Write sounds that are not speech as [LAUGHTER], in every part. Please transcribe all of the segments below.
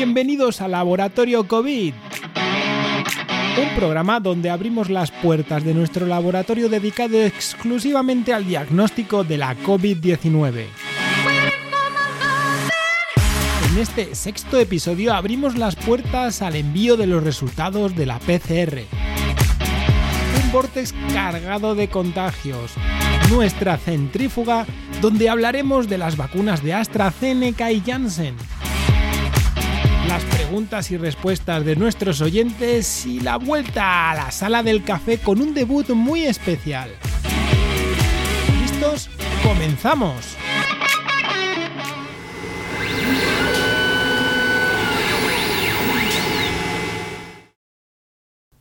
Bienvenidos a Laboratorio COVID. Un programa donde abrimos las puertas de nuestro laboratorio dedicado exclusivamente al diagnóstico de la COVID-19. En este sexto episodio abrimos las puertas al envío de los resultados de la PCR. Un vortex cargado de contagios. Nuestra centrífuga donde hablaremos de las vacunas de AstraZeneca y Janssen. Las preguntas y respuestas de nuestros oyentes y la vuelta a la sala del café con un debut muy especial. ¿Listos? ¡Comenzamos!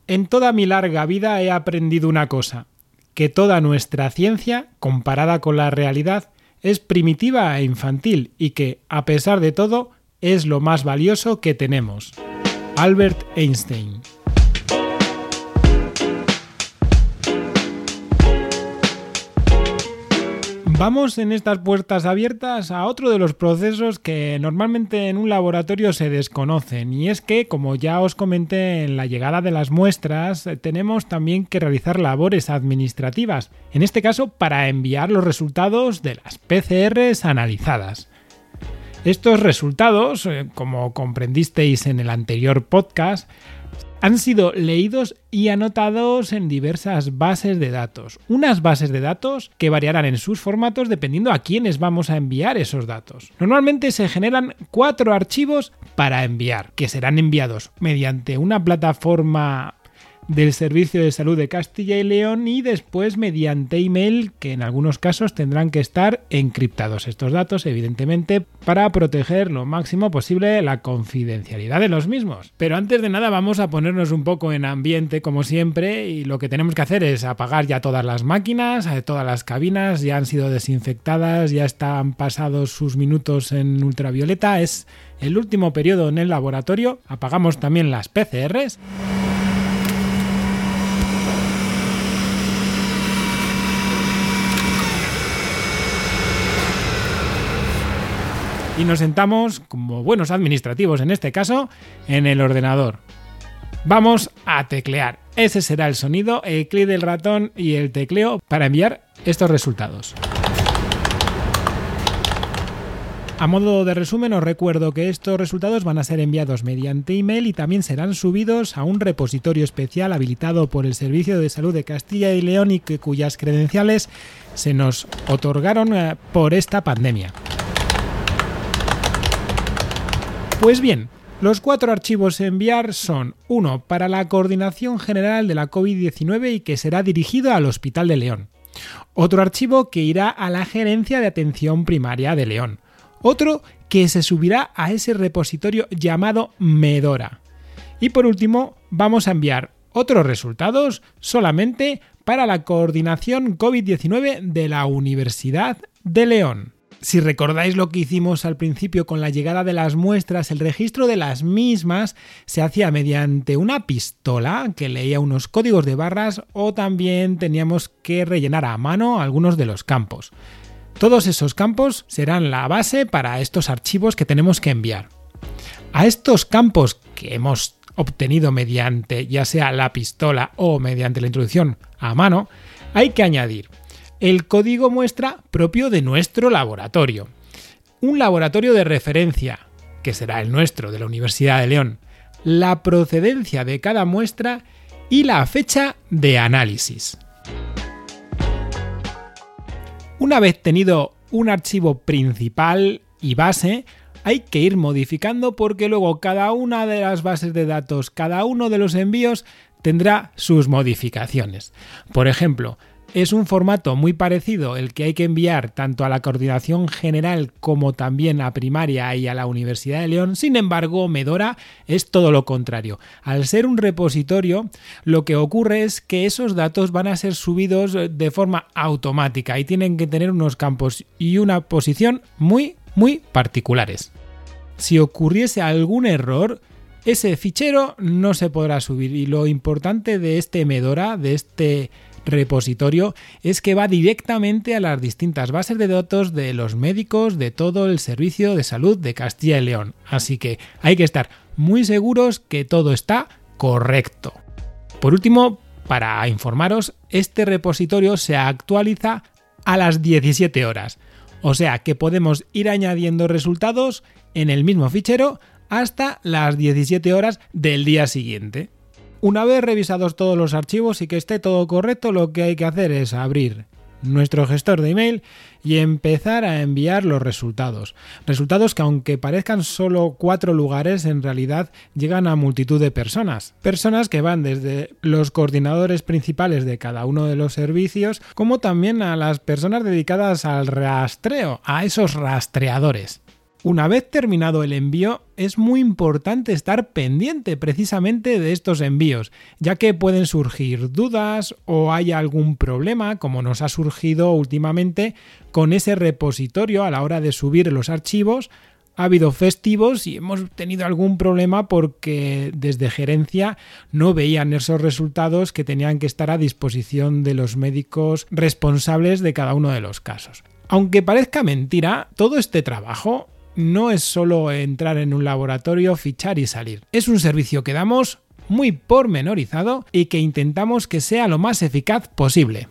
En toda mi larga vida he aprendido una cosa, que toda nuestra ciencia, comparada con la realidad, es primitiva e infantil y que, a pesar de todo, es lo más valioso que tenemos. Albert Einstein Vamos en estas puertas abiertas a otro de los procesos que normalmente en un laboratorio se desconocen y es que, como ya os comenté en la llegada de las muestras, tenemos también que realizar labores administrativas, en este caso para enviar los resultados de las PCRs analizadas. Estos resultados, eh, como comprendisteis en el anterior podcast, han sido leídos y anotados en diversas bases de datos. Unas bases de datos que variarán en sus formatos dependiendo a quiénes vamos a enviar esos datos. Normalmente se generan cuatro archivos para enviar, que serán enviados mediante una plataforma del Servicio de Salud de Castilla y León y después mediante email que en algunos casos tendrán que estar encriptados estos datos evidentemente para proteger lo máximo posible la confidencialidad de los mismos. Pero antes de nada vamos a ponernos un poco en ambiente como siempre y lo que tenemos que hacer es apagar ya todas las máquinas, eh, todas las cabinas ya han sido desinfectadas, ya están pasados sus minutos en ultravioleta, es el último periodo en el laboratorio, apagamos también las PCRs. Y nos sentamos, como buenos administrativos en este caso, en el ordenador. Vamos a teclear. Ese será el sonido, el clic del ratón y el tecleo para enviar estos resultados. A modo de resumen os recuerdo que estos resultados van a ser enviados mediante email y también serán subidos a un repositorio especial habilitado por el Servicio de Salud de Castilla y León y cuyas credenciales se nos otorgaron eh, por esta pandemia. Pues bien, los cuatro archivos a enviar son uno para la Coordinación General de la COVID-19 y que será dirigido al Hospital de León. Otro archivo que irá a la Gerencia de Atención Primaria de León. Otro que se subirá a ese repositorio llamado Medora. Y por último, vamos a enviar otros resultados solamente para la coordinación COVID-19 de la Universidad de León. Si recordáis lo que hicimos al principio con la llegada de las muestras, el registro de las mismas se hacía mediante una pistola que leía unos códigos de barras o también teníamos que rellenar a mano algunos de los campos. Todos esos campos serán la base para estos archivos que tenemos que enviar. A estos campos que hemos obtenido mediante ya sea la pistola o mediante la introducción a mano, hay que añadir el código muestra propio de nuestro laboratorio. Un laboratorio de referencia, que será el nuestro de la Universidad de León, la procedencia de cada muestra y la fecha de análisis. Una vez tenido un archivo principal y base, hay que ir modificando porque luego cada una de las bases de datos, cada uno de los envíos tendrá sus modificaciones. Por ejemplo, es un formato muy parecido el que hay que enviar tanto a la coordinación general como también a primaria y a la Universidad de León. Sin embargo, Medora es todo lo contrario. Al ser un repositorio, lo que ocurre es que esos datos van a ser subidos de forma automática y tienen que tener unos campos y una posición muy, muy particulares. Si ocurriese algún error, ese fichero no se podrá subir y lo importante de este Medora, de este repositorio es que va directamente a las distintas bases de datos de los médicos de todo el servicio de salud de Castilla y León. Así que hay que estar muy seguros que todo está correcto. Por último, para informaros, este repositorio se actualiza a las 17 horas. O sea que podemos ir añadiendo resultados en el mismo fichero hasta las 17 horas del día siguiente. Una vez revisados todos los archivos y que esté todo correcto, lo que hay que hacer es abrir nuestro gestor de email y empezar a enviar los resultados. Resultados que aunque parezcan solo cuatro lugares, en realidad llegan a multitud de personas. Personas que van desde los coordinadores principales de cada uno de los servicios, como también a las personas dedicadas al rastreo, a esos rastreadores. Una vez terminado el envío, es muy importante estar pendiente precisamente de estos envíos, ya que pueden surgir dudas o hay algún problema, como nos ha surgido últimamente con ese repositorio a la hora de subir los archivos. Ha habido festivos y hemos tenido algún problema porque desde gerencia no veían esos resultados que tenían que estar a disposición de los médicos responsables de cada uno de los casos. Aunque parezca mentira, todo este trabajo no es solo entrar en un laboratorio, fichar y salir. Es un servicio que damos muy pormenorizado y que intentamos que sea lo más eficaz posible.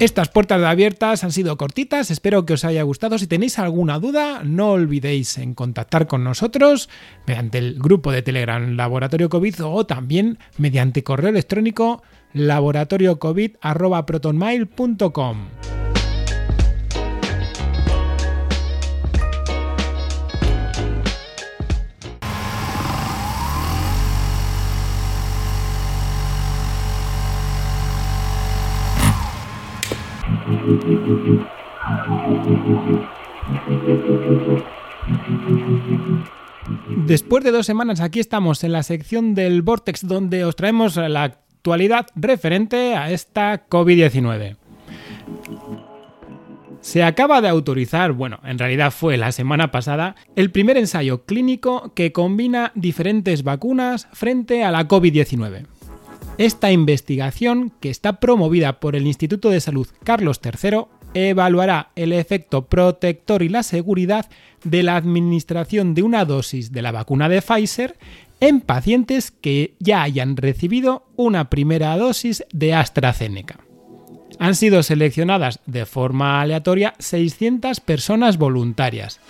Estas puertas abiertas han sido cortitas, espero que os haya gustado. Si tenéis alguna duda, no olvidéis en contactar con nosotros mediante el grupo de Telegram Laboratorio COVID o también mediante correo electrónico laboratoriocovid.protonmail.com. Después de dos semanas aquí estamos en la sección del Vortex donde os traemos la actualidad referente a esta COVID-19. Se acaba de autorizar, bueno, en realidad fue la semana pasada, el primer ensayo clínico que combina diferentes vacunas frente a la COVID-19. Esta investigación, que está promovida por el Instituto de Salud Carlos III, evaluará el efecto protector y la seguridad de la administración de una dosis de la vacuna de Pfizer en pacientes que ya hayan recibido una primera dosis de AstraZeneca. Han sido seleccionadas de forma aleatoria 600 personas voluntarias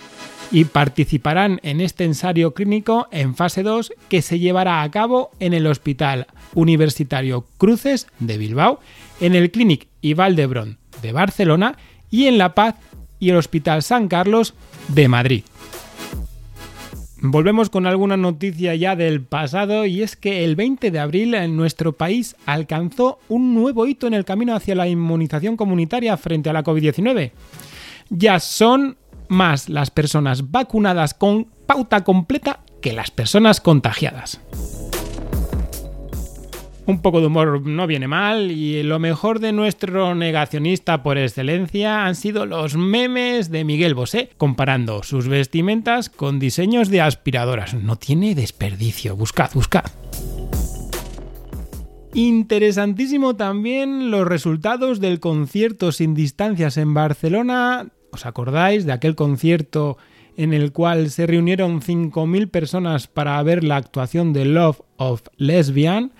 y participarán en este ensayo clínico en fase 2 que se llevará a cabo en el Hospital Universitario Cruces de Bilbao, en el Clínic y Valdebrón de Barcelona y en La Paz y el Hospital San Carlos de Madrid. Volvemos con alguna noticia ya del pasado y es que el 20 de abril en nuestro país alcanzó un nuevo hito en el camino hacia la inmunización comunitaria frente a la COVID-19. Ya son más las personas vacunadas con pauta completa que las personas contagiadas. Un poco de humor no viene mal y lo mejor de nuestro negacionista por excelencia han sido los memes de Miguel Bosé comparando sus vestimentas con diseños de aspiradoras. No tiene desperdicio, buscad, buscad. Interesantísimo también los resultados del concierto sin distancias en Barcelona ¿Os acordáis de aquel concierto en el cual se reunieron 5.000 personas para ver la actuación de Love of Lesbian?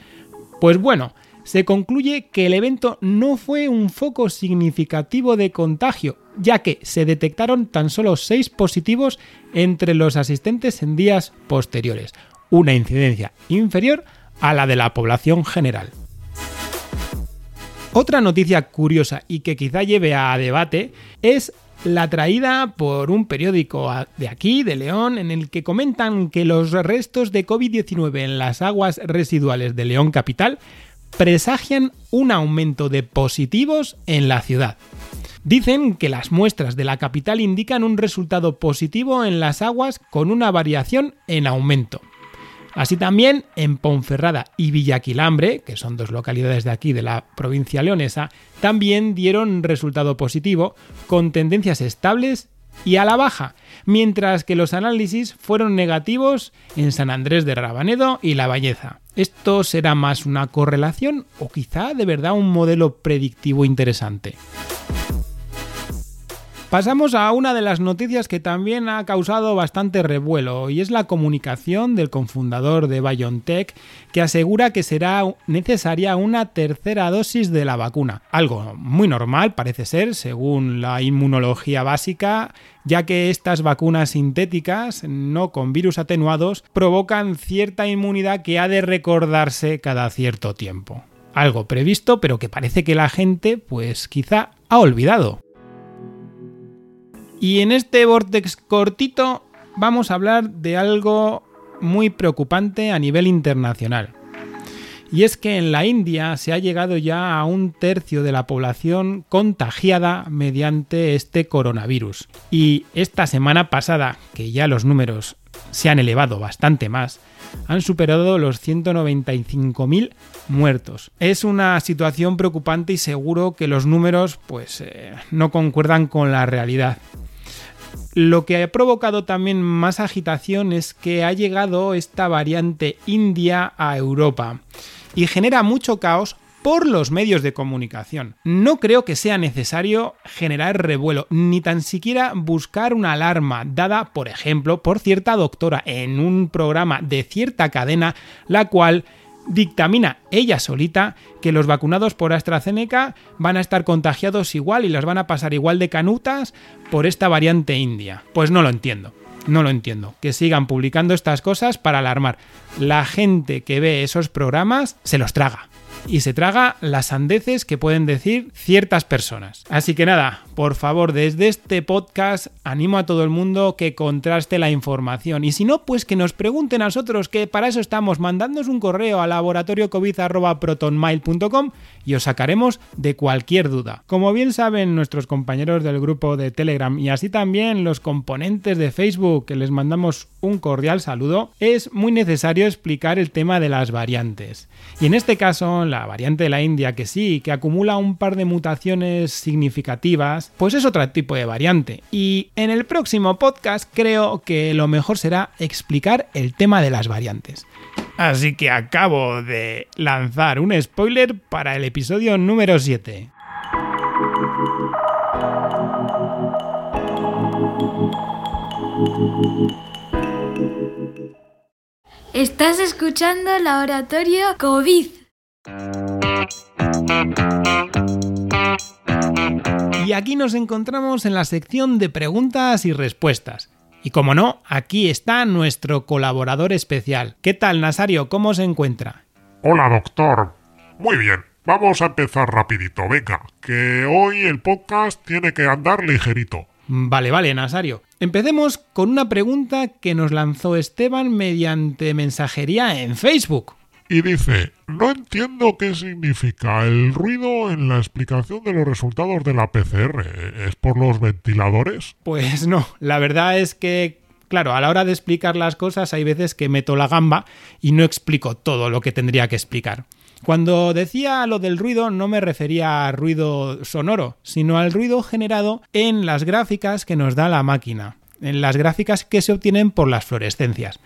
Pues bueno, se concluye que el evento no fue un foco significativo de contagio, ya que se detectaron tan solo 6 positivos entre los asistentes en días posteriores, una incidencia inferior a la de la población general. Otra noticia curiosa y que quizá lleve a debate es la traída por un periódico de aquí, de León, en el que comentan que los restos de COVID-19 en las aguas residuales de León Capital presagian un aumento de positivos en la ciudad. Dicen que las muestras de la capital indican un resultado positivo en las aguas con una variación en aumento. Así también en Ponferrada y Villaquilambre, que son dos localidades de aquí de la provincia leonesa, también dieron resultado positivo, con tendencias estables y a la baja, mientras que los análisis fueron negativos en San Andrés de Rabanedo y La Valleza. ¿Esto será más una correlación o quizá de verdad un modelo predictivo interesante? Pasamos a una de las noticias que también ha causado bastante revuelo y es la comunicación del cofundador de BioNTech que asegura que será necesaria una tercera dosis de la vacuna. Algo muy normal parece ser según la inmunología básica ya que estas vacunas sintéticas, no con virus atenuados, provocan cierta inmunidad que ha de recordarse cada cierto tiempo. Algo previsto, pero que parece que la gente, pues quizá, ha olvidado. Y en este vortex cortito vamos a hablar de algo muy preocupante a nivel internacional. Y es que en la India se ha llegado ya a un tercio de la población contagiada mediante este coronavirus. Y esta semana pasada, que ya los números se han elevado bastante más, han superado los 195.000 muertos. Es una situación preocupante y seguro que los números pues eh, no concuerdan con la realidad. Lo que ha provocado también más agitación es que ha llegado esta variante india a Europa y genera mucho caos por los medios de comunicación. No creo que sea necesario generar revuelo, ni tan siquiera buscar una alarma dada, por ejemplo, por cierta doctora en un programa de cierta cadena, la cual dictamina ella solita que los vacunados por AstraZeneca van a estar contagiados igual y las van a pasar igual de canutas por esta variante india. Pues no lo entiendo. No lo entiendo. Que sigan publicando estas cosas para alarmar. La gente que ve esos programas se los traga y se traga las sandeces que pueden decir ciertas personas. Así que nada, por favor, desde este podcast animo a todo el mundo que contraste la información. Y si no, pues que nos pregunten a nosotros, que para eso estamos, mandándonos un correo a laboratoriocovid.protonmail.com y os sacaremos de cualquier duda. Como bien saben nuestros compañeros del grupo de Telegram y así también los componentes de Facebook, que les mandamos un cordial saludo, es muy necesario explicar el tema de las variantes. Y en este caso, la variante de la India, que sí, que acumula un par de mutaciones significativas, pues es otro tipo de variante. Y en el próximo podcast creo que lo mejor será explicar el tema de las variantes. Así que acabo de lanzar un spoiler para el episodio número 7. Estás escuchando Laboratorio COVID. Y aquí nos encontramos en la sección de preguntas y respuestas. Y como no, aquí está nuestro colaborador especial. ¿Qué tal, Nasario? ¿Cómo se encuentra? Hola, doctor. Muy bien. Vamos a empezar rapidito, venga, que hoy el podcast tiene que andar ligerito. Vale, vale, Nasario. Empecemos con una pregunta que nos lanzó Esteban mediante mensajería en Facebook y dice, no entiendo qué significa el ruido en la explicación de los resultados de la PCR. ¿Es por los ventiladores? Pues no, la verdad es que, claro, a la hora de explicar las cosas hay veces que meto la gamba y no explico todo lo que tendría que explicar. Cuando decía lo del ruido no me refería a ruido sonoro, sino al ruido generado en las gráficas que nos da la máquina, en las gráficas que se obtienen por las fluorescencias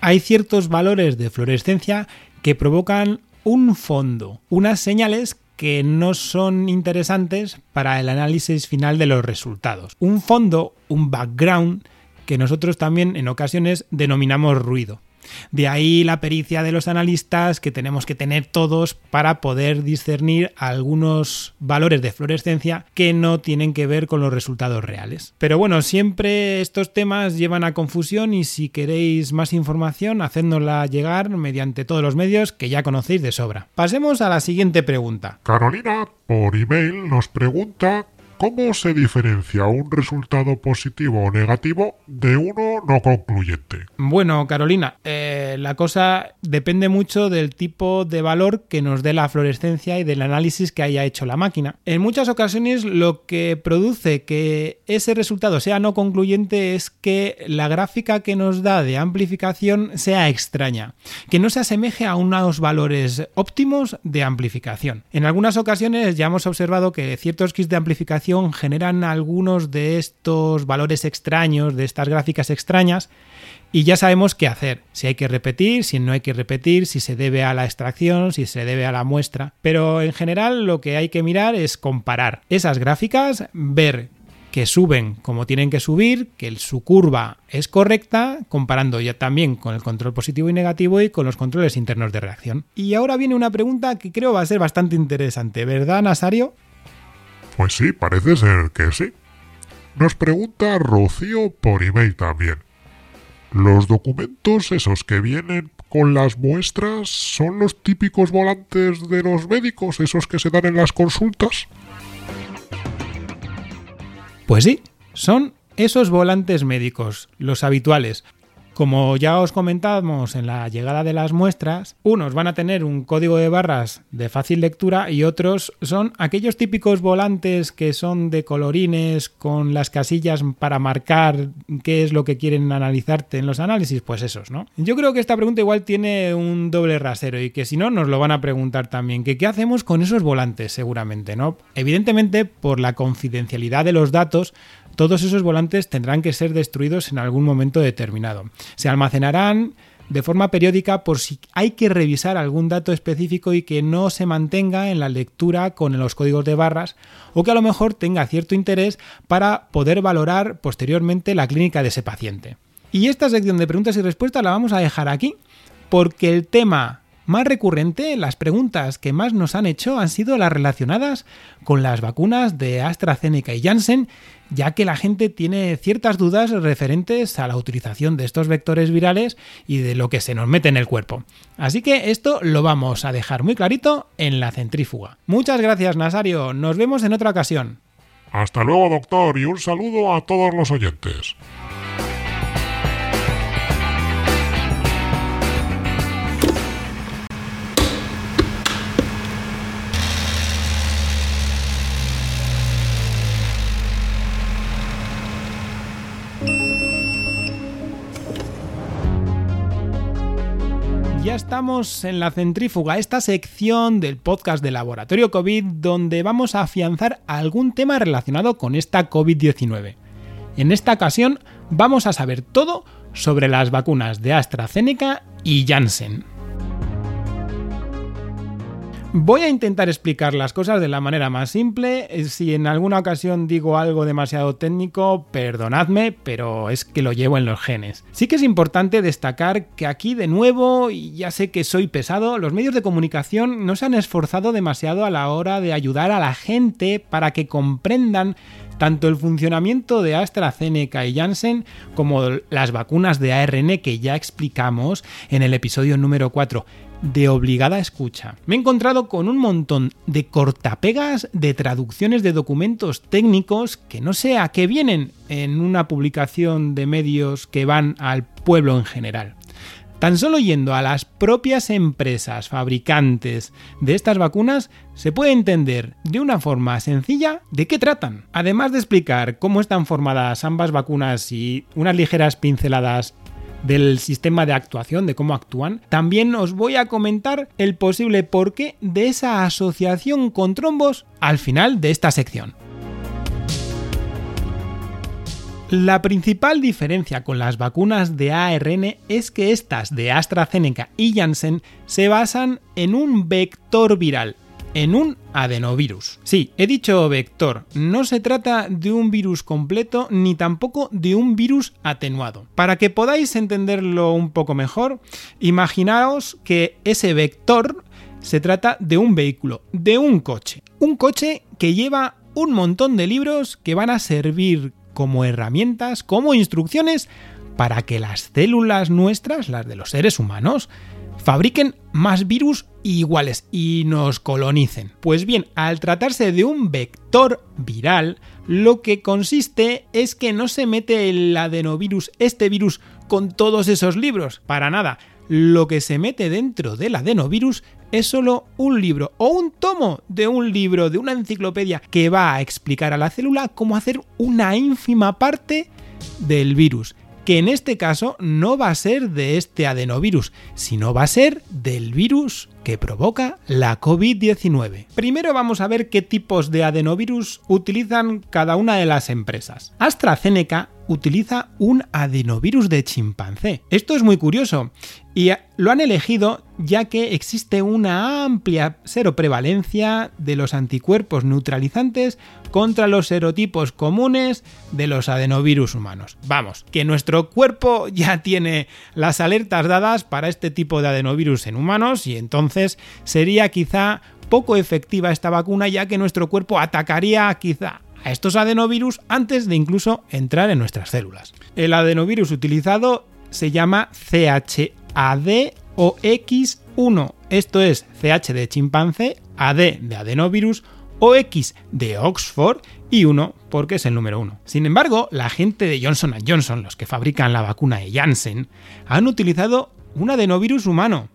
hay ciertos valores de fluorescencia que provocan un fondo, unas señales que no son interesantes para el análisis final de los resultados. Un fondo, un background, que nosotros también en ocasiones denominamos ruido. De ahí la pericia de los analistas que tenemos que tener todos para poder discernir algunos valores de fluorescencia que no tienen que ver con los resultados reales. Pero bueno, siempre estos temas llevan a confusión y si queréis más información, hacednosla llegar mediante todos los medios que ya conocéis de sobra. Pasemos a la siguiente pregunta. Carolina, por email, nos pregunta ¿Cómo se diferencia un resultado positivo o negativo de uno no concluyente? Bueno, Carolina, eh, la cosa depende mucho del tipo de valor que nos dé la fluorescencia y del análisis que haya hecho la máquina. En muchas ocasiones lo que produce que ese resultado sea no concluyente es que la gráfica que nos da de amplificación sea extraña, que no se asemeje a unos valores óptimos de amplificación. En algunas ocasiones ya hemos observado que ciertos kits de amplificación generan algunos de estos valores extraños, de estas gráficas extrañas, y ya sabemos qué hacer, si hay que repetir, si no hay que repetir, si se debe a la extracción, si se debe a la muestra. Pero en general lo que hay que mirar es comparar esas gráficas, ver que suben como tienen que subir, que su curva es correcta, comparando ya también con el control positivo y negativo y con los controles internos de reacción. Y ahora viene una pregunta que creo va a ser bastante interesante, ¿verdad, Nasario? Pues sí, parece ser que sí. Nos pregunta Rocío por email también. Los documentos esos que vienen con las muestras son los típicos volantes de los médicos, esos que se dan en las consultas. Pues sí, son esos volantes médicos, los habituales, como ya os comentamos en la llegada de las muestras, unos van a tener un código de barras de fácil lectura y otros son aquellos típicos volantes que son de colorines con las casillas para marcar qué es lo que quieren analizarte en los análisis, pues esos, ¿no? Yo creo que esta pregunta igual tiene un doble rasero y que si no nos lo van a preguntar también, qué hacemos con esos volantes seguramente, ¿no? Evidentemente, por la confidencialidad de los datos, todos esos volantes tendrán que ser destruidos en algún momento determinado. Se almacenarán de forma periódica por si hay que revisar algún dato específico y que no se mantenga en la lectura con los códigos de barras o que a lo mejor tenga cierto interés para poder valorar posteriormente la clínica de ese paciente. Y esta sección de preguntas y respuestas la vamos a dejar aquí porque el tema más recurrente, las preguntas que más nos han hecho han sido las relacionadas con las vacunas de AstraZeneca y Janssen, ya que la gente tiene ciertas dudas referentes a la utilización de estos vectores virales y de lo que se nos mete en el cuerpo. Así que esto lo vamos a dejar muy clarito en la centrífuga. Muchas gracias, Nasario. Nos vemos en otra ocasión. Hasta luego, doctor, y un saludo a todos los oyentes. Ya estamos en la centrífuga, esta sección del podcast de Laboratorio COVID donde vamos a afianzar algún tema relacionado con esta COVID-19. En esta ocasión vamos a saber todo sobre las vacunas de AstraZeneca y Janssen. Voy a intentar explicar las cosas de la manera más simple. Eh, si en alguna ocasión digo algo demasiado técnico, perdonadme, pero es que lo llevo en los genes. Sí que es importante destacar que aquí de nuevo, y ya sé que soy pesado, los medios de comunicación no se han esforzado demasiado a la hora de ayudar a la gente para que comprendan tanto el funcionamiento de AstraZeneca y Janssen como las vacunas de ARN que ya explicamos en el episodio número 4 de obligada escucha. Me he encontrado con un montón de cortapegas de traducciones de documentos técnicos que no sé a qué vienen en una publicación de medios que van al pueblo en general. Tan solo yendo a las propias empresas fabricantes de estas vacunas se puede entender de una forma sencilla de qué tratan. Además de explicar cómo están formadas ambas vacunas y unas ligeras pinceladas del sistema de actuación, de cómo actúan, también os voy a comentar el posible porqué de esa asociación con trombos al final de esta sección. La principal diferencia con las vacunas de ARN es que estas de AstraZeneca y Janssen se basan en un vector viral, en un adenovirus. Sí, he dicho vector, no se trata de un virus completo ni tampoco de un virus atenuado. Para que podáis entenderlo un poco mejor, imaginaos que ese vector se trata de un vehículo, de un coche. Un coche que lleva un montón de libros que van a servir como herramientas, como instrucciones, para que las células nuestras, las de los seres humanos, fabriquen más virus iguales y nos colonicen. Pues bien, al tratarse de un vector viral, lo que consiste es que no se mete el adenovirus, este virus, con todos esos libros, para nada. Lo que se mete dentro del adenovirus es solo un libro o un tomo de un libro, de una enciclopedia, que va a explicar a la célula cómo hacer una ínfima parte del virus que en este caso no va a ser de este adenovirus, sino va a ser del virus que provoca la COVID-19. Primero vamos a ver qué tipos de adenovirus utilizan cada una de las empresas. AstraZeneca utiliza un adenovirus de chimpancé. Esto es muy curioso y lo han elegido ya que existe una amplia seroprevalencia de los anticuerpos neutralizantes contra los serotipos comunes de los adenovirus humanos. Vamos, que nuestro cuerpo ya tiene las alertas dadas para este tipo de adenovirus en humanos y entonces sería quizá poco efectiva esta vacuna ya que nuestro cuerpo atacaría quizá a estos adenovirus antes de incluso entrar en nuestras células. El adenovirus utilizado se llama CHAdOX1. Esto es CH de chimpancé, AD de adenovirus, OX de Oxford y 1 porque es el número 1. Sin embargo, la gente de Johnson Johnson, los que fabrican la vacuna de Janssen, han utilizado un adenovirus humano,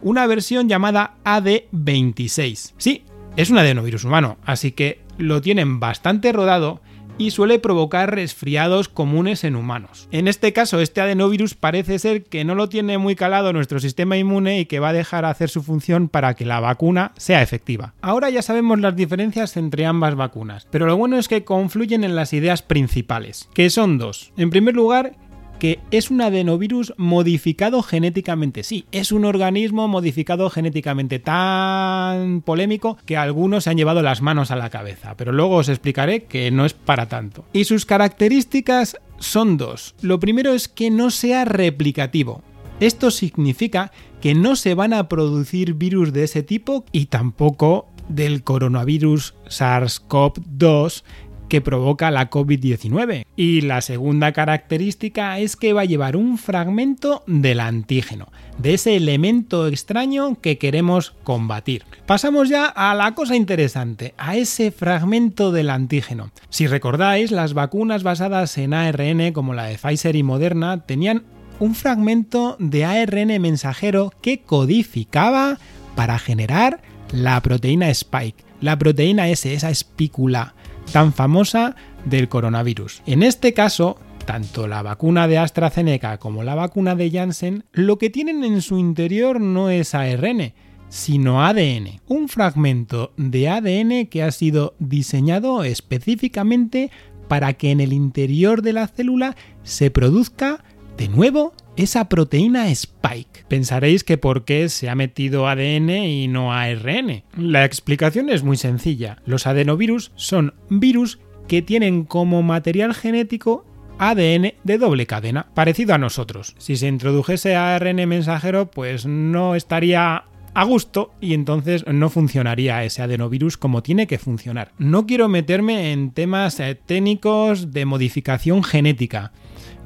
una versión llamada AD26. Sí, es un adenovirus humano, así que lo tienen bastante rodado y suele provocar resfriados comunes en humanos. En este caso, este adenovirus parece ser que no lo tiene muy calado nuestro sistema inmune y que va a dejar hacer su función para que la vacuna sea efectiva. Ahora ya sabemos las diferencias entre ambas vacunas, pero lo bueno es que confluyen en las ideas principales, que son dos. En primer lugar, que es un adenovirus modificado genéticamente. Sí, es un organismo modificado genéticamente tan polémico que algunos se han llevado las manos a la cabeza, pero luego os explicaré que no es para tanto. Y sus características son dos. Lo primero es que no sea replicativo. Esto significa que no se van a producir virus de ese tipo y tampoco del coronavirus SARS-CoV-2 que provoca la COVID-19. Y la segunda característica es que va a llevar un fragmento del antígeno, de ese elemento extraño que queremos combatir. Pasamos ya a la cosa interesante, a ese fragmento del antígeno. Si recordáis, las vacunas basadas en ARN como la de Pfizer y Moderna tenían un fragmento de ARN mensajero que codificaba para generar la proteína Spike, la proteína S, esa espícula tan famosa del coronavirus. En este caso, tanto la vacuna de AstraZeneca como la vacuna de Janssen lo que tienen en su interior no es ARN, sino ADN, un fragmento de ADN que ha sido diseñado específicamente para que en el interior de la célula se produzca de nuevo esa proteína Spike. Pensaréis que por qué se ha metido ADN y no ARN. La explicación es muy sencilla. Los adenovirus son virus que tienen como material genético ADN de doble cadena, parecido a nosotros. Si se introdujese ARN mensajero, pues no estaría a gusto y entonces no funcionaría ese adenovirus como tiene que funcionar. No quiero meterme en temas eh, técnicos de modificación genética,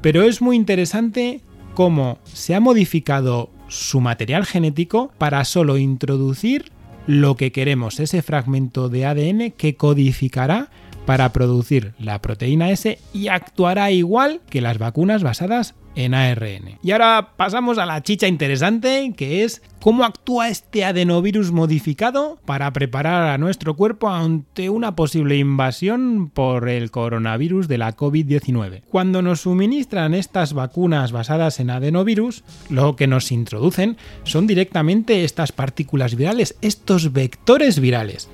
pero es muy interesante cómo se ha modificado su material genético para solo introducir lo que queremos, ese fragmento de ADN que codificará para producir la proteína S y actuará igual que las vacunas basadas en ARN. Y ahora pasamos a la chicha interesante, que es cómo actúa este adenovirus modificado para preparar a nuestro cuerpo ante una posible invasión por el coronavirus de la COVID-19. Cuando nos suministran estas vacunas basadas en adenovirus, lo que nos introducen son directamente estas partículas virales, estos vectores virales.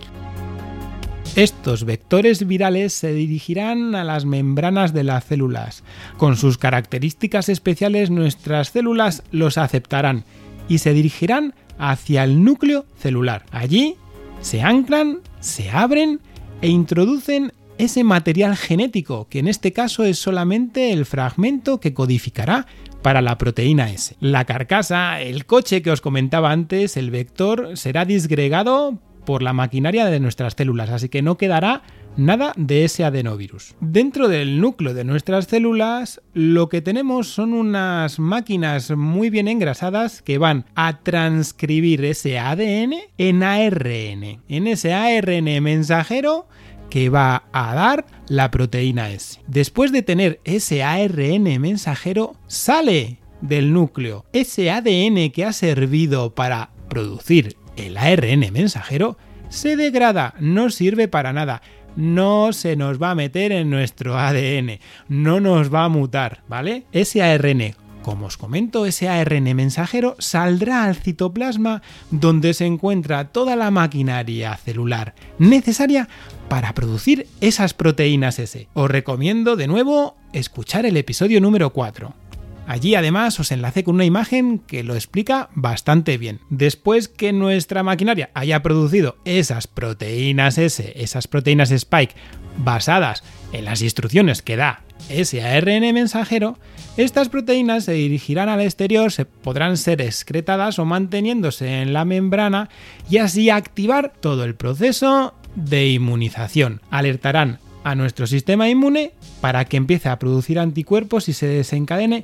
Estos vectores virales se dirigirán a las membranas de las células. Con sus características especiales nuestras células los aceptarán y se dirigirán hacia el núcleo celular. Allí se anclan, se abren e introducen ese material genético, que en este caso es solamente el fragmento que codificará para la proteína S. La carcasa, el coche que os comentaba antes, el vector, será disgregado por la maquinaria de nuestras células, así que no quedará nada de ese adenovirus. Dentro del núcleo de nuestras células lo que tenemos son unas máquinas muy bien engrasadas que van a transcribir ese ADN en ARN, en ese ARN mensajero que va a dar la proteína S. Después de tener ese ARN mensajero, sale del núcleo ese ADN que ha servido para producir el ARN mensajero se degrada, no sirve para nada, no se nos va a meter en nuestro ADN, no nos va a mutar, ¿vale? Ese ARN como os comento, ese ARN mensajero saldrá al citoplasma donde se encuentra toda la maquinaria celular necesaria para producir esas proteínas S. Os recomiendo de nuevo escuchar el episodio número 4. Allí además os enlacé con una imagen que lo explica bastante bien. Después que nuestra maquinaria haya producido esas proteínas S, esas proteínas Spike basadas en las instrucciones que da ese ARN mensajero, estas proteínas se dirigirán al exterior, se podrán ser excretadas o manteniéndose en la membrana y así activar todo el proceso de inmunización. Alertarán a nuestro sistema inmune para que empiece a producir anticuerpos y se desencadene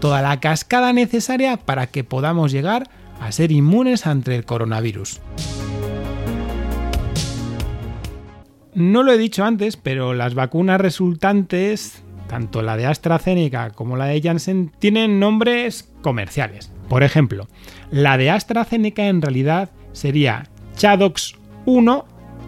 toda la cascada necesaria para que podamos llegar a ser inmunes ante el coronavirus. No lo he dicho antes, pero las vacunas resultantes tanto la de AstraZeneca como la de Janssen tienen nombres comerciales. Por ejemplo, la de AstraZeneca en realidad sería Chadox 1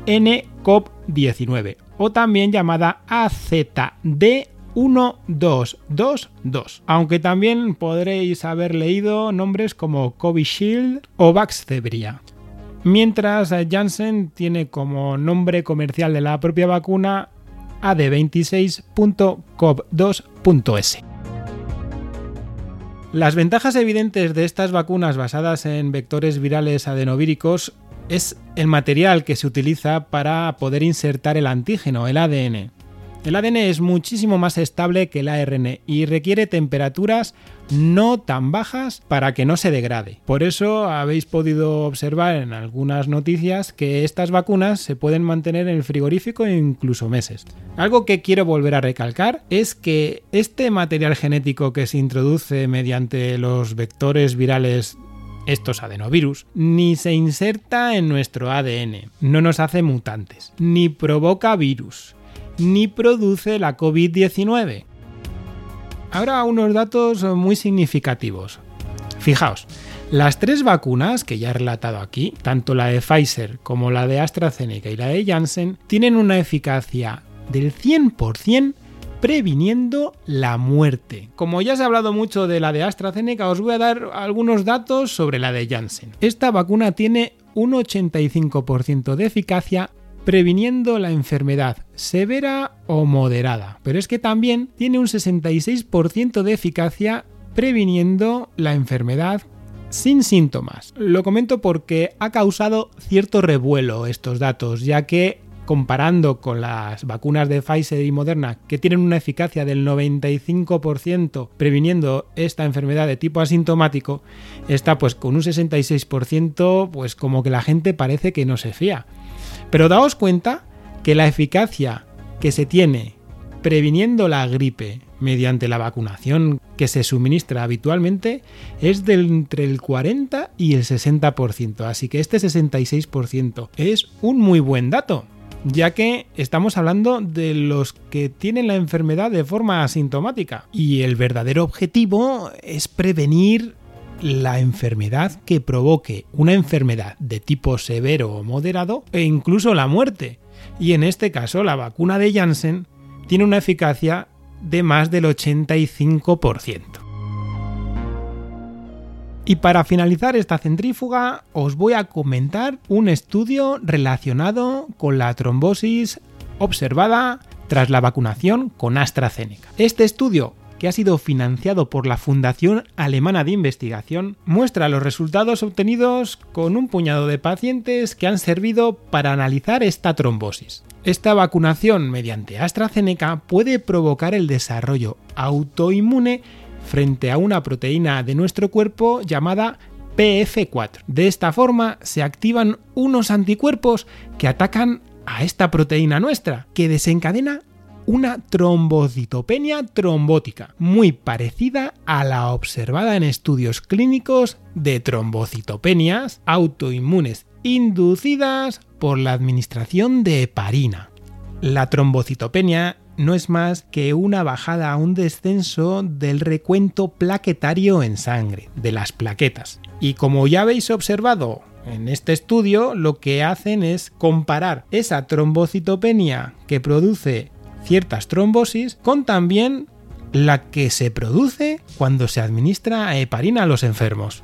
NCOV19 o también llamada AZD 1222, aunque también podréis haber leído nombres como Covishield o Vaxzevria. Mientras Janssen tiene como nombre comercial de la propia vacuna ad26.cov2.es. Las ventajas evidentes de estas vacunas basadas en vectores virales adenovíricos es el material que se utiliza para poder insertar el antígeno, el ADN. El ADN es muchísimo más estable que el ARN y requiere temperaturas no tan bajas para que no se degrade. Por eso habéis podido observar en algunas noticias que estas vacunas se pueden mantener en el frigorífico incluso meses. Algo que quiero volver a recalcar es que este material genético que se introduce mediante los vectores virales estos adenovirus, ni se inserta en nuestro ADN, no nos hace mutantes, ni provoca virus, ni produce la COVID-19. Ahora unos datos muy significativos. Fijaos, las tres vacunas que ya he relatado aquí, tanto la de Pfizer como la de AstraZeneca y la de Janssen, tienen una eficacia del 100% previniendo la muerte. Como ya se ha hablado mucho de la de AstraZeneca, os voy a dar algunos datos sobre la de Janssen. Esta vacuna tiene un 85% de eficacia previniendo la enfermedad severa o moderada. Pero es que también tiene un 66% de eficacia previniendo la enfermedad sin síntomas. Lo comento porque ha causado cierto revuelo estos datos, ya que comparando con las vacunas de Pfizer y Moderna, que tienen una eficacia del 95% previniendo esta enfermedad de tipo asintomático, está pues con un 66%, pues como que la gente parece que no se fía. Pero daos cuenta que la eficacia que se tiene previniendo la gripe mediante la vacunación que se suministra habitualmente es de entre el 40 y el 60%, así que este 66% es un muy buen dato, ya que estamos hablando de los que tienen la enfermedad de forma asintomática. Y el verdadero objetivo es prevenir la enfermedad que provoque una enfermedad de tipo severo o moderado e incluso la muerte. Y en este caso la vacuna de Janssen tiene una eficacia de más del 85%. Y para finalizar esta centrífuga os voy a comentar un estudio relacionado con la trombosis observada tras la vacunación con AstraZeneca. Este estudio que ha sido financiado por la Fundación Alemana de Investigación, muestra los resultados obtenidos con un puñado de pacientes que han servido para analizar esta trombosis. Esta vacunación mediante AstraZeneca puede provocar el desarrollo autoinmune frente a una proteína de nuestro cuerpo llamada PF4. De esta forma se activan unos anticuerpos que atacan a esta proteína nuestra, que desencadena una trombocitopenia trombótica, muy parecida a la observada en estudios clínicos de trombocitopenias autoinmunes inducidas por la administración de heparina. La trombocitopenia no es más que una bajada un descenso del recuento plaquetario en sangre, de las plaquetas. Y como ya habéis observado en este estudio lo que hacen es comparar esa trombocitopenia que produce ciertas trombosis con también la que se produce cuando se administra heparina a los enfermos.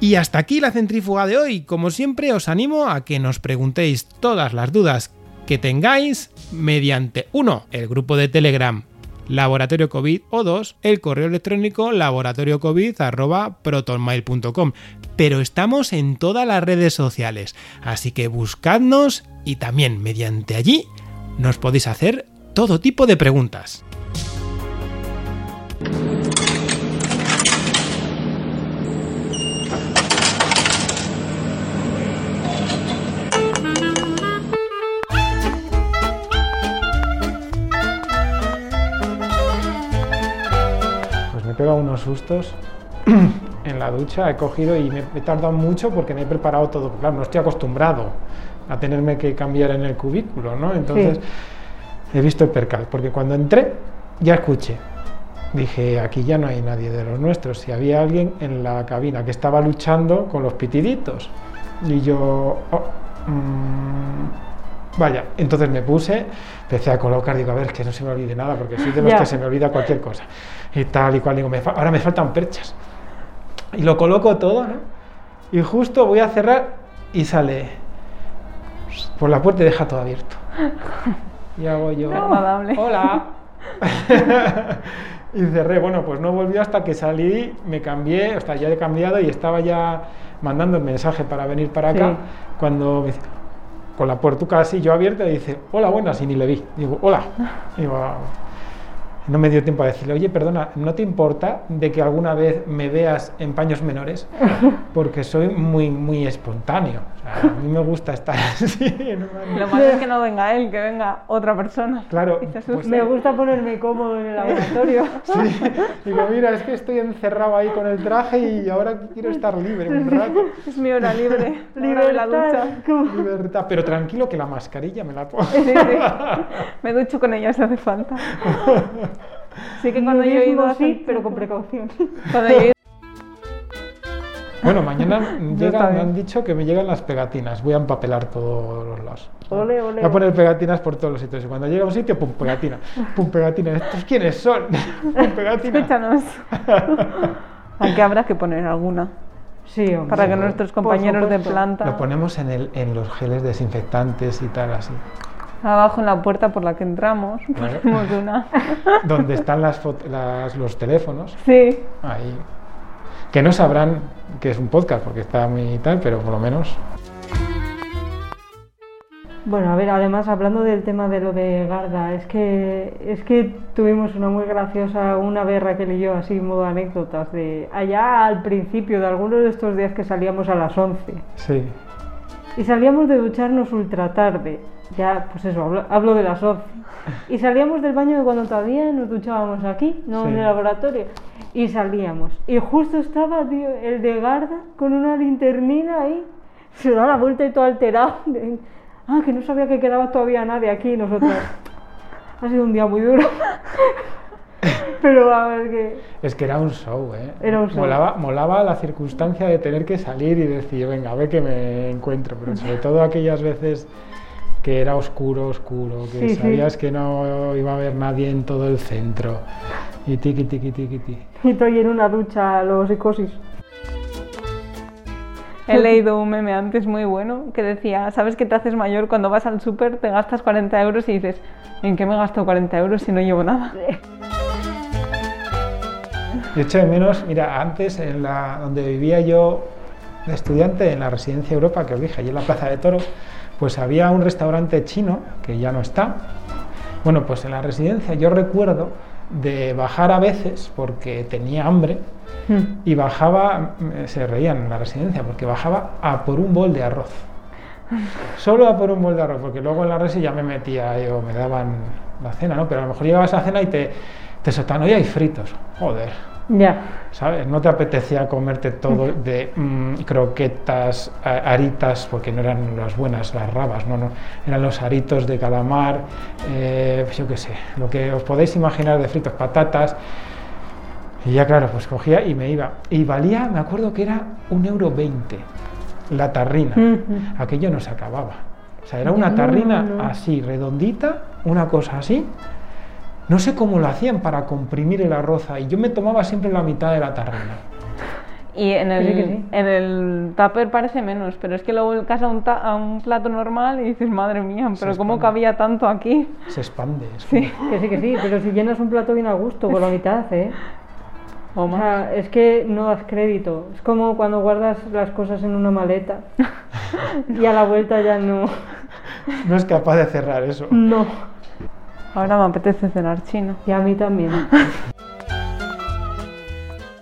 Y hasta aquí la centrífuga de hoy. Como siempre os animo a que nos preguntéis todas las dudas que tengáis mediante 1. el grupo de Telegram Laboratorio COVID o 2. el correo electrónico laboratoriocovid@protonmail.com. Pero estamos en todas las redes sociales, así que buscadnos y también mediante allí nos podéis hacer todo tipo de preguntas. Pues me pega unos sustos [CLEARS THROAT] en la ducha, he cogido y me he tardado mucho porque me he preparado todo. Claro, no estoy acostumbrado a tenerme que cambiar en el cubículo, ¿no? Entonces he visto el percal, porque cuando entré ya escuché. Dije, aquí ya no hay nadie de los nuestros. Si había alguien en la cabina que estaba luchando con los pitiditos. Y yo, oh, mm, vaya, entonces me puse, empecé a colocar, digo, a ver, que no se me olvide nada, porque soy de los Ya. que se me olvida cualquier cosa. Y tal y cual, digo, me ahora me faltan perchas. Y lo coloco todo, ¿no? Y justo voy a cerrar y sale por la puerta y deja todo abierto. [LAUGHS] Y hago yo, agradable. hola. [LAUGHS] y cerré, bueno, pues no volvió hasta que salí, me cambié, hasta ya he cambiado y estaba ya mandando el mensaje para venir para acá, Sí. cuando me dice, con la puertuca así yo abierta y dice, hola, buenas, y ni le vi. Digo, hola. [LAUGHS] Digo, "Ah". no me dio tiempo a decirle, oye, perdona, ¿no te importa de que alguna vez me veas en paños menores? Porque soy muy, muy espontáneo. A mí me gusta estar [LAUGHS] así. Lo malo es que no venga él, que venga otra persona. Claro, pues-. Me gusta ponerme cómodo en el [LAUGHS] laboratorio. Sí, [LAUGHS] digo, mira, es que estoy encerrado ahí con el traje y ahora quiero estar libre un rato. Es mi hora libre. Libre de la ducha. Libertad. pero tranquilo que la mascarilla me la pongo. Sí, sí. Me ducho con ella si hace falta. Sí que cuando yo he ido Nudismo a sí, hacer- pero con precaución. Cuando yo he Bueno, mañana [LAUGHS] llegan, me han dicho que me llegan las pegatinas. Voy a empapelar todos los lados. Ole, ole. Voy a poner pegatinas por todos los sitios. Y cuando llega a un sitio, pum, pegatina. Pum, pegatina. ¿Estos quiénes son? [LAUGHS] Pum, pegatina. Escúchanos. [LAUGHS] Aquí habrá que poner alguna. Sí, hombre. Para que nuestros compañeros de planta. Lo ponemos en, el, en los geles desinfectantes y tal, así. Abajo en la puerta por la que entramos. Ponemos una. Donde están las, las- los teléfonos. Sí. Ahí. Que no sabrán que es un podcast porque está muy tal, pero por lo menos. Bueno, a ver, además hablando del tema de lo de Garda, es que es que tuvimos una muy graciosa, una vez Raquel y yo, así en modo anécdotas, de allá al principio de algunos de estos días que salíamos a las 11 Sí. y salíamos de ducharnos ultra tarde, ya pues eso, hablo, hablo de las 11, y salíamos del baño de cuando todavía nos duchábamos aquí, no en Sí. el laboratorio, y salíamos, y justo estaba tío, el de Garda con una linternina ahí, se da la vuelta y todo alterado. de, [LAUGHS] ah, que no sabía que quedaba todavía nadie aquí nosotros. ha sido un día muy duro. [LAUGHS] Pero a ver que. Es que era un show, ¿eh? Era un show. Molaba, molaba la circunstancia de tener que salir y decir, venga, a ver que me encuentro. Pero sobre todo aquellas veces que era oscuro, oscuro, que Sí, sí. sabías que no iba a haber nadie en todo el centro. Y tiki, tiki, tiki, tiki. Y estoy en una ducha, los psicosis. He leído un meme antes muy bueno que decía, ¿sabes que te haces mayor cuando vas al súper, te gastas 40 euros y dices, ¿en qué me gasto 40 euros si no llevo nada? Yo echo de menos, mira, antes en la, donde vivía yo de estudiante, en la residencia Europa, que os dije, allí en la Plaza de Toro, pues había un restaurante chino, que ya no está. Bueno, pues en la residencia yo recuerdo de bajar a veces porque tenía hambre y bajaba, mm, se reían en la residencia, porque bajaba a por un bol de arroz. [LAUGHS] Solo a por un bol de arroz, porque luego en la resi ya me metía yo, me daban la cena, ¿no? Pero a lo mejor llegabas a cena y te, te soltaban, oye, hay fritos. Joder, Ya. ¿sabes? No te apetecía comerte todo de mm, croquetas, a- aritas, porque no eran las buenas, las rabas, no, no. Eran los aritos de calamar, eh, yo qué sé, lo que os podéis imaginar de fritos, patatas. Y ya claro, pues cogía y me iba. Y valía, me acuerdo que era un euro veinte. la tarrina. Aquello no se acababa. O sea, era una No, tarrina no. así, redondita, una cosa así. No sé cómo lo hacían para comprimir el arroz ahí. Yo me tomaba siempre la mitad de la tarrina. Y en el, Sí, en el tupper parece menos, pero es que luego vuelcas a un, ta- a un plato normal y dices, madre mía, pero ¿cómo cabía tanto aquí? Se expande. es Sí. como- Que sí, que sí, pero si llenas un plato bien a gusto con la mitad, ¿eh? [LAUGHS] O O más. sea, es que no das crédito. Es como cuando guardas las cosas en una maleta [LAUGHS] y a la vuelta ya no. No es capaz de cerrar eso. No. Ahora me apetece cenar chino. Y a mí también. [LAUGHS]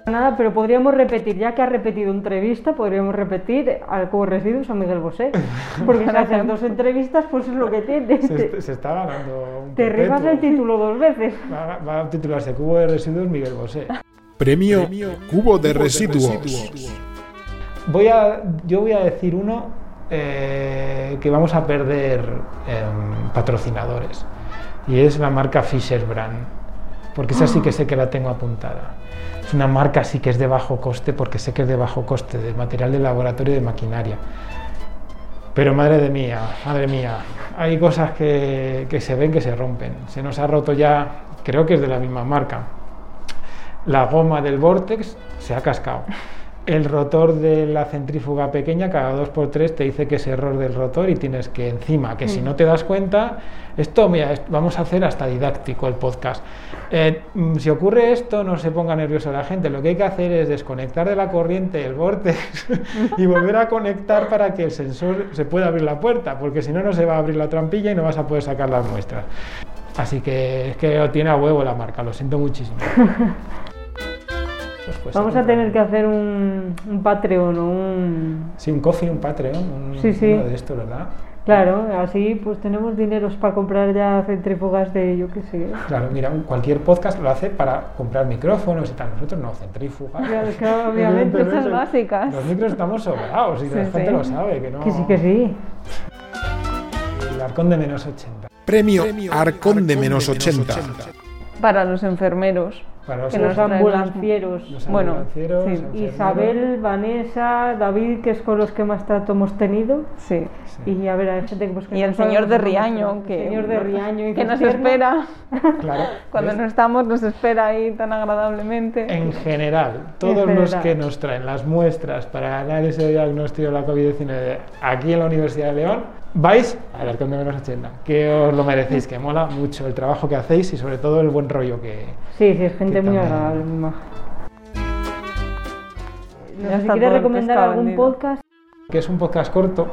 Nada, pero podríamos repetir, ya que ha repetido entrevista, podríamos repetir al Cubo Residuos a Miguel Bosé. [LAUGHS] Porque si haces dos entrevistas, pues es lo que tiene. Se, Te, est- se está ganando un te rifas el título dos veces. Va, va a titularse Cubo de Residuos Miguel Bosé. Premio Cubo de Residuos. Voy a, yo voy a decir uno eh, que vamos a perder em, patrocinadores y es la marca Fisher Brand, porque esa sí que sé que la tengo apuntada. Es una marca sí que es de bajo coste, porque sé que es de bajo coste, de material de laboratorio y de maquinaria. Pero madre de mía, madre mía, hay cosas que, que se ven que se rompen. Se nos ha roto ya, creo que es de la misma marca, la goma del Vortex se ha cascado. El rotor de la centrífuga pequeña cada 2x3 te dice que es error del rotor y tienes que encima, que si no te das cuenta, esto, mira, vamos a hacer hasta didáctico el podcast. Eh, mm, si ocurre esto, no se ponga nerviosa la gente, lo que hay que hacer es desconectar de la corriente el Vortex [LAUGHS] y volver a conectar para que el sensor se pueda abrir la puerta, porque si no, no se va a abrir la trampilla y no vas a poder sacar las muestras. Así que es que lo tiene a huevo la marca, lo siento muchísimo. [LAUGHS] Pues, pues, Vamos a tener que hacer un, un Patreon o un... Sí, un coffee, un Patreon, un, Sí, sí. uno de estos, ¿verdad? Claro, así pues tenemos dineros para comprar ya centrífugas de yo qué sé. Claro, mira, cualquier podcast lo hace para comprar micrófonos y tal. Nosotros no, centrífugas. Claro, claro, obviamente. Cosas básicas. Los micros estamos sobrados y la Sí, gente sí. lo sabe, que no. Que sí, que sí. El arcón de menos 80. Premio Arcón de menos 80. Para los enfermeros. Para los, Que Los ambulancieros. los bueno, ambulancieros, sí. Isabel, Vanessa, David, que es con los que más trato hemos tenido. Sí. Sí. Y a ver, hay gente que pues que Y el señor de Riaño, que, El señor de Riaño y que nos espera. Claro. [LAUGHS] Cuando ¿ves? no estamos, nos espera ahí tan agradablemente. En general, todos En los que nos traen las muestras para análisis de diagnóstico de la COVID-19 aquí en la Universidad de León, vais al Arcón de menos 80, que os lo merecéis, que mola mucho el trabajo que hacéis y sobre todo el buen rollo que, Sí, sí, es gente muy también- agradable, muy maja. No si quieres recomendar algún vendido. podcast. que es un podcast corto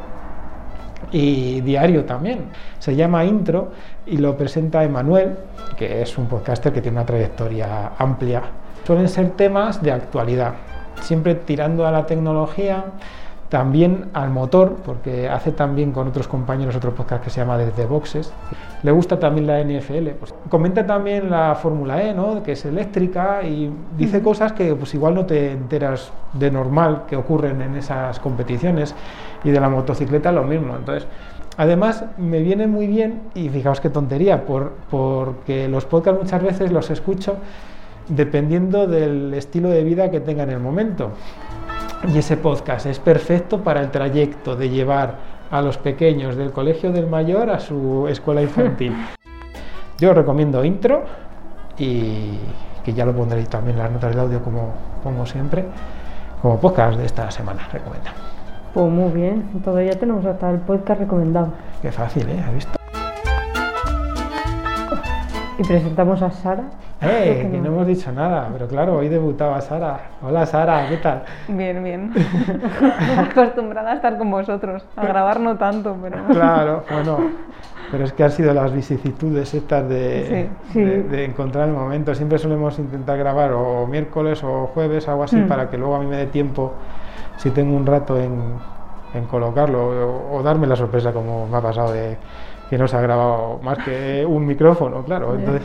y diario también. Se llama Intro y lo presenta Emanuel, que es un podcaster que tiene una trayectoria amplia. Suelen ser temas de actualidad, siempre tirando a la tecnología, también al motor, porque hace también con otros compañeros otro podcast que se llama Desde Boxes. Le gusta también la NFL. Pues, comenta también la Fórmula E, ¿no? que es eléctrica y dice cosas que pues igual no te enteras de normal que ocurren en esas competiciones y de la motocicleta lo mismo. Entonces, además me viene muy bien y fijaos qué tontería, por, porque los podcasts muchas veces los escucho dependiendo del estilo de vida que tenga en el momento. Y ese podcast es perfecto para el trayecto de llevar a los pequeños del colegio del mayor a su escuela infantil. [LAUGHS] Yo os recomiendo intro y que ya lo pondré también en las notas del audio como pongo siempre, como podcast de esta semana, recomiendo. Pues muy bien, entonces ya tenemos hasta el podcast recomendado. Qué fácil, ¿eh? ¿Has visto? Y presentamos a Sara. ¡Eh! Que Que no. no hemos dicho nada, pero claro, hoy debutaba Sara. Hola Sara, ¿qué tal? Bien, bien. [LAUGHS] Acostumbrada a estar con vosotros. A grabar no tanto, pero. Claro, bueno, pero es que han sido las vicisitudes estas de, Sí, sí. de- de encontrar el momento. Siempre solemos intentar grabar o miércoles o jueves, algo así, Mm. para que luego a mí me dé tiempo, si tengo un rato, en, en colocarlo o, o darme la sorpresa, como me ha pasado de que no se ha grabado más que un micrófono, claro. Entonces,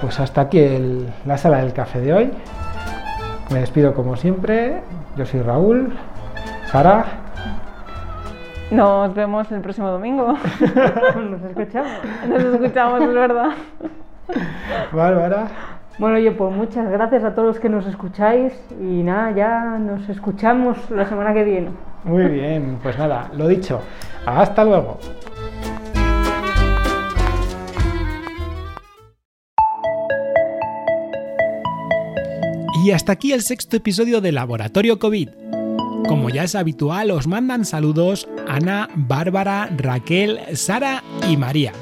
pues hasta aquí el- la sala del café de hoy. Me despido como siempre. Yo soy Raúl. Sara. Nos vemos el próximo domingo. [LAUGHS] Nos escuchamos. Nos escuchamos, es verdad. Bárbara. Bueno, oye, pues muchas gracias a todos los que nos escucháis y nada, ya nos escuchamos la semana que viene. Muy bien, pues nada, lo dicho. Hasta luego. Y hasta aquí el sexto episodio de Laboratorio COVID. Como ya es habitual, os mandan saludos Ana, Bárbara, Raquel, Sara y María.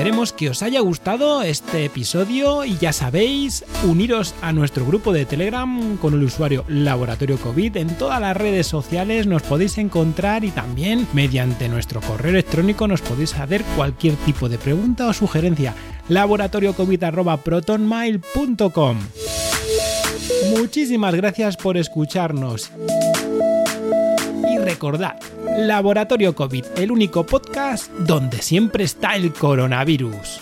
Esperemos que os haya gustado este episodio y ya sabéis, uniros a nuestro grupo de Telegram con el usuario Laboratorio COVID. En todas las redes sociales nos podéis encontrar y también mediante nuestro correo electrónico nos podéis hacer cualquier tipo de pregunta o sugerencia. laboratoriocovid.protonmail.com Muchísimas gracias por escucharnos. Y recordad, Laboratorio COVID, el único podcast donde siempre está el coronavirus.